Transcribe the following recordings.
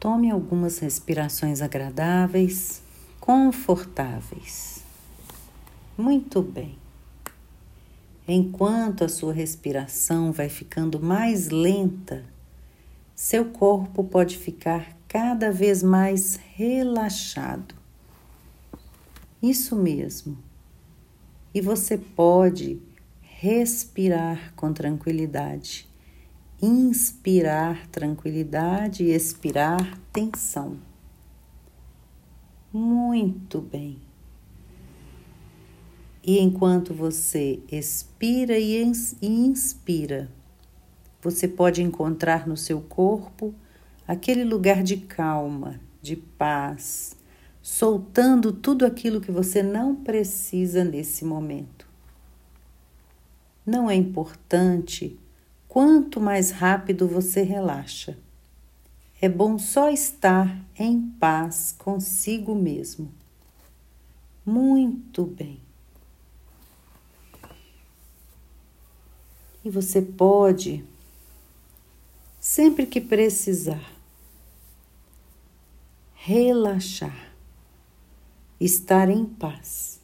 Tome algumas respirações agradáveis, confortáveis. Muito bem. Enquanto a sua respiração vai ficando mais lenta, seu corpo pode ficar cada vez mais relaxado. Isso mesmo. E você pode respirar com tranquilidade, inspirar tranquilidade e expirar tensão. Muito bem. E enquanto você expira e inspira, você pode encontrar no seu corpo aquele lugar de calma, de paz, soltando tudo aquilo que você não precisa nesse momento. Não é importante quanto mais rápido você relaxa. É bom só estar em paz consigo mesmo. Muito bem. E você pode, sempre que precisar, relaxar, estar em paz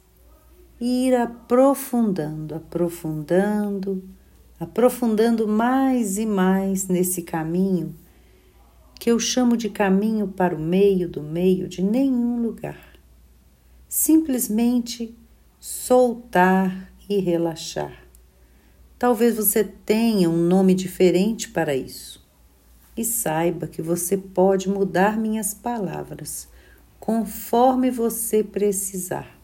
ir aprofundando, aprofundando, aprofundando mais e mais nesse caminho que eu chamo de caminho para o meio do meio de nenhum lugar. Simplesmente soltar e relaxar. Talvez você tenha um nome diferente para isso. E saiba que você pode mudar minhas palavras conforme você precisar,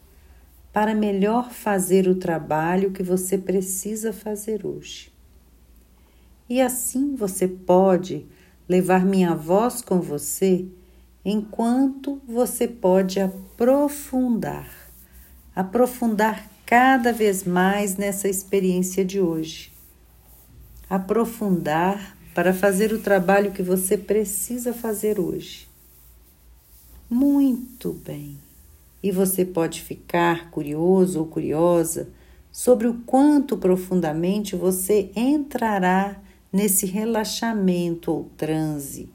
para melhor fazer o trabalho que você precisa fazer hoje. E assim você pode levar minha voz com você enquanto você pode aprofundar, aprofundar cada vez mais nessa experiência de hoje. Aprofundar para fazer o trabalho que você precisa fazer hoje. Muito bem. E você pode ficar curioso ou curiosa sobre o quanto profundamente você entrará nesse relaxamento ou transe.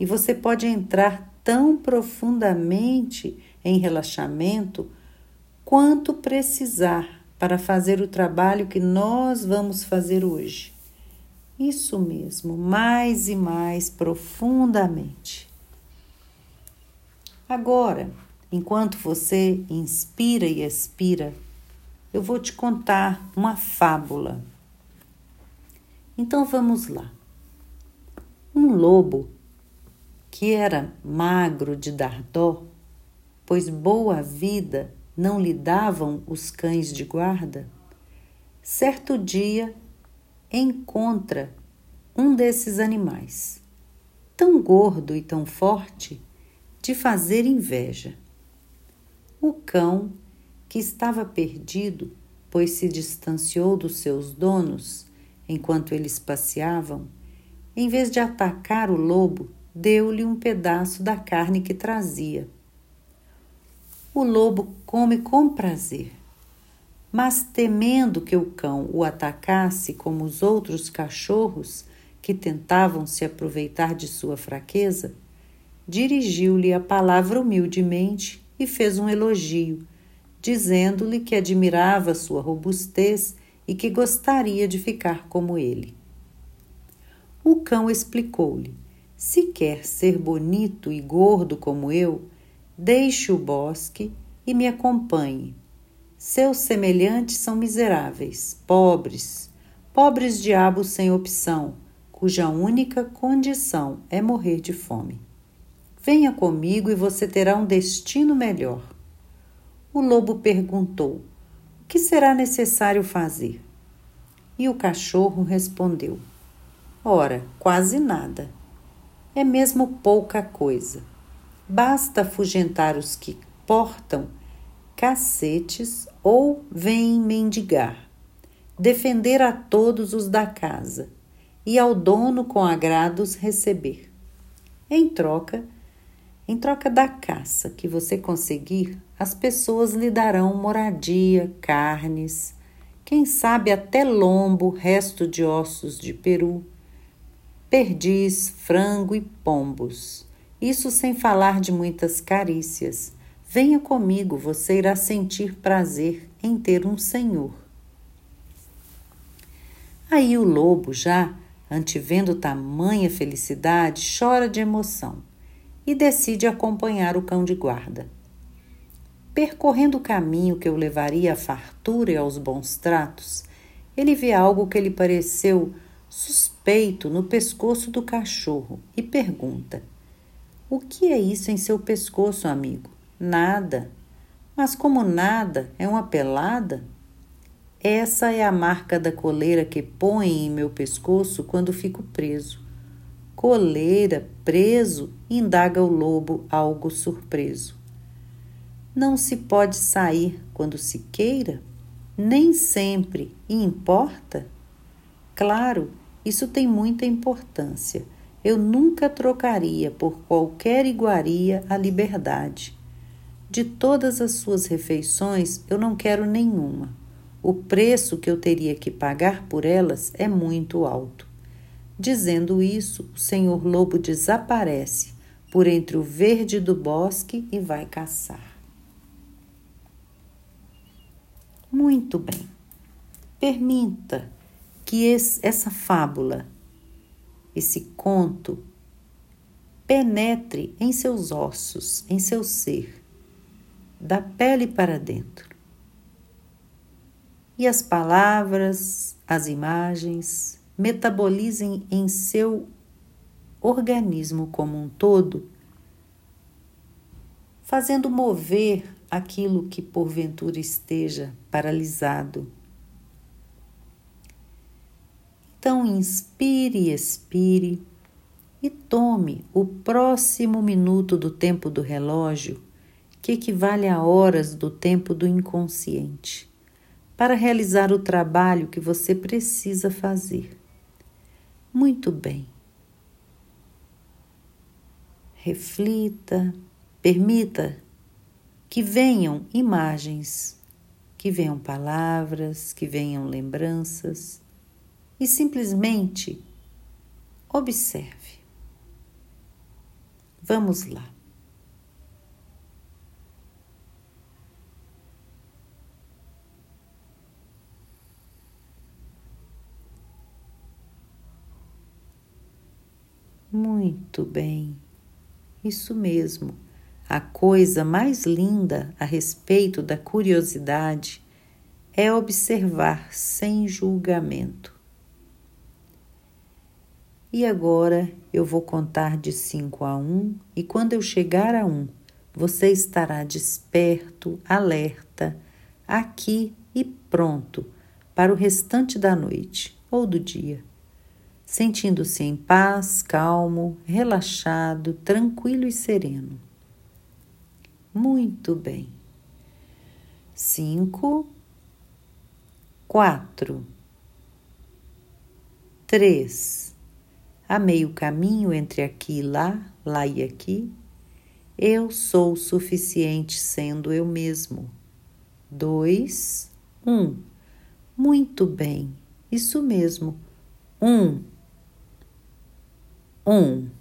E você pode entrar tão profundamente em relaxamento quanto precisar para fazer o trabalho que nós vamos fazer hoje. Isso mesmo, mais e mais profundamente. Agora, enquanto você inspira e expira, eu vou te contar uma fábula. Então vamos lá. Um lobo que era magro de dar dó, pois boa vida não lhe davam os cães de guarda? Certo dia encontra um desses animais, tão gordo e tão forte, de fazer inveja. O cão, que estava perdido, pois se distanciou dos seus donos enquanto eles passeavam, em vez de atacar o lobo, deu-lhe um pedaço da carne que trazia o lobo come com prazer. Mas temendo que o cão o atacasse como os outros cachorros que tentavam se aproveitar de sua fraqueza, dirigiu-lhe a palavra humildemente e fez um elogio, dizendo-lhe que admirava sua robustez e que gostaria de ficar como ele. O cão explicou-lhe: Se quer ser bonito e gordo como eu, Deixe o bosque e me acompanhe. Seus semelhantes são miseráveis, pobres, pobres diabos sem opção, cuja única condição é morrer de fome. Venha comigo e você terá um destino melhor. O lobo perguntou: O que será necessário fazer? E o cachorro respondeu: Ora, quase nada. É mesmo pouca coisa basta afugentar os que portam cacetes ou vêm mendigar, defender a todos os da casa e ao dono com agrados receber. Em troca, em troca da caça que você conseguir, as pessoas lhe darão moradia, carnes, quem sabe até lombo, resto de ossos de peru, perdiz, frango e pombos Isso sem falar de muitas carícias. Venha comigo, você irá sentir prazer em ter um senhor. Aí o lobo, já antevendo tamanha felicidade, chora de emoção e decide acompanhar o cão de guarda. Percorrendo o caminho que o levaria à fartura e aos bons tratos, ele vê algo que lhe pareceu suspeito no pescoço do cachorro e pergunta: O que é isso em seu pescoço, amigo? Nada. Mas como nada é uma pelada? Essa é a marca da coleira que põe em meu pescoço quando fico preso. Coleira, preso, indaga o lobo, algo surpreso. Não se pode sair quando se queira? Nem sempre, importa? Claro, isso tem muita importância. Eu nunca trocaria por qualquer iguaria a liberdade. De todas as suas refeições, eu não quero nenhuma. O preço que eu teria que pagar por elas é muito alto. Dizendo isso, o senhor lobo desaparece por entre o verde do bosque e vai caçar. Muito bem. Permita que esse, essa fábula, esse conto, penetre em seus ossos, em seu ser, da pele para dentro. E as palavras, as imagens, metabolizem em seu organismo como um todo, fazendo mover aquilo que porventura esteja paralisado então, inspire expire e tome o próximo minuto do tempo do relógio, que equivale a horas do tempo do inconsciente, para realizar o trabalho que você precisa fazer. Muito bem. Reflita, permita que venham imagens, que venham palavras, que venham lembranças e simplesmente observe. Vamos lá. Muito bem, isso mesmo. A coisa mais linda a respeito da curiosidade é observar sem julgamento. E agora eu vou contar de 5 a 1 um, e quando eu chegar a 1, um, você estará desperto, alerta, aqui e pronto para o restante da noite ou do dia, sentindo-se em paz, calmo, relaxado, tranquilo e sereno. Muito bem. Cinco, quatro, três a meio caminho entre aqui e lá, lá e aqui, eu sou suficiente sendo eu mesmo. Dois, um. Muito bem, isso mesmo. Um. Um.